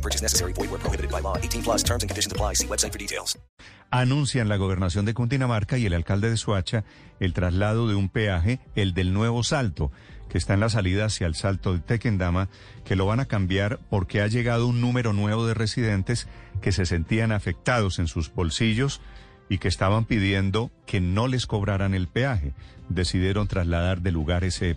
No purchase necessary. Void where prohibited by law. 18 plus terms and conditions apply. See website for details. Anuncian la gobernación de Cundinamarca y el alcalde de Suacha el traslado de un peaje, el del nuevo Salto, que está en la salida hacia el Salto de Tequendama, que lo van a cambiar porque ha llegado un número nuevo de residentes que se sentían afectados en sus bolsillos y que estaban pidiendo que no les cobraran el peaje. Decidieron trasladar de lugar ese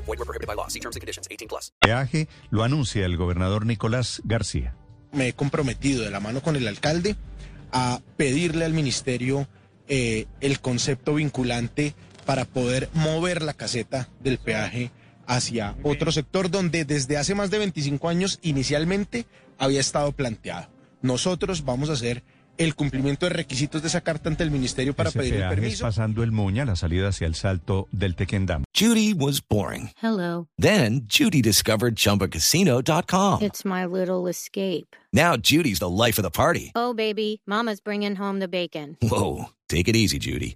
Group. Void where prohibited by law. See terms and conditions. 18 plus. peaje, lo anuncia el gobernador Nicolás García. me he comprometido de la mano con el alcalde a pedirle al ministerio eh, el concepto vinculante para poder mover la caseta del peaje hacia otro sector donde desde hace más de 25 años inicialmente había estado planteado. Nosotros vamos a hacer el cumplimiento de requisitos de esa carta ante el ministerio para Ese pedir el permiso. pasando el Muña, la salida hacia el Salto del Tequendama. Judy was boring. Hello. Then Judy discovered ChumbaCasino.com. It's my little escape. Now Judy's the life of the party. Oh, baby, Mama's bringing home the bacon. Whoa, take it easy, Judy.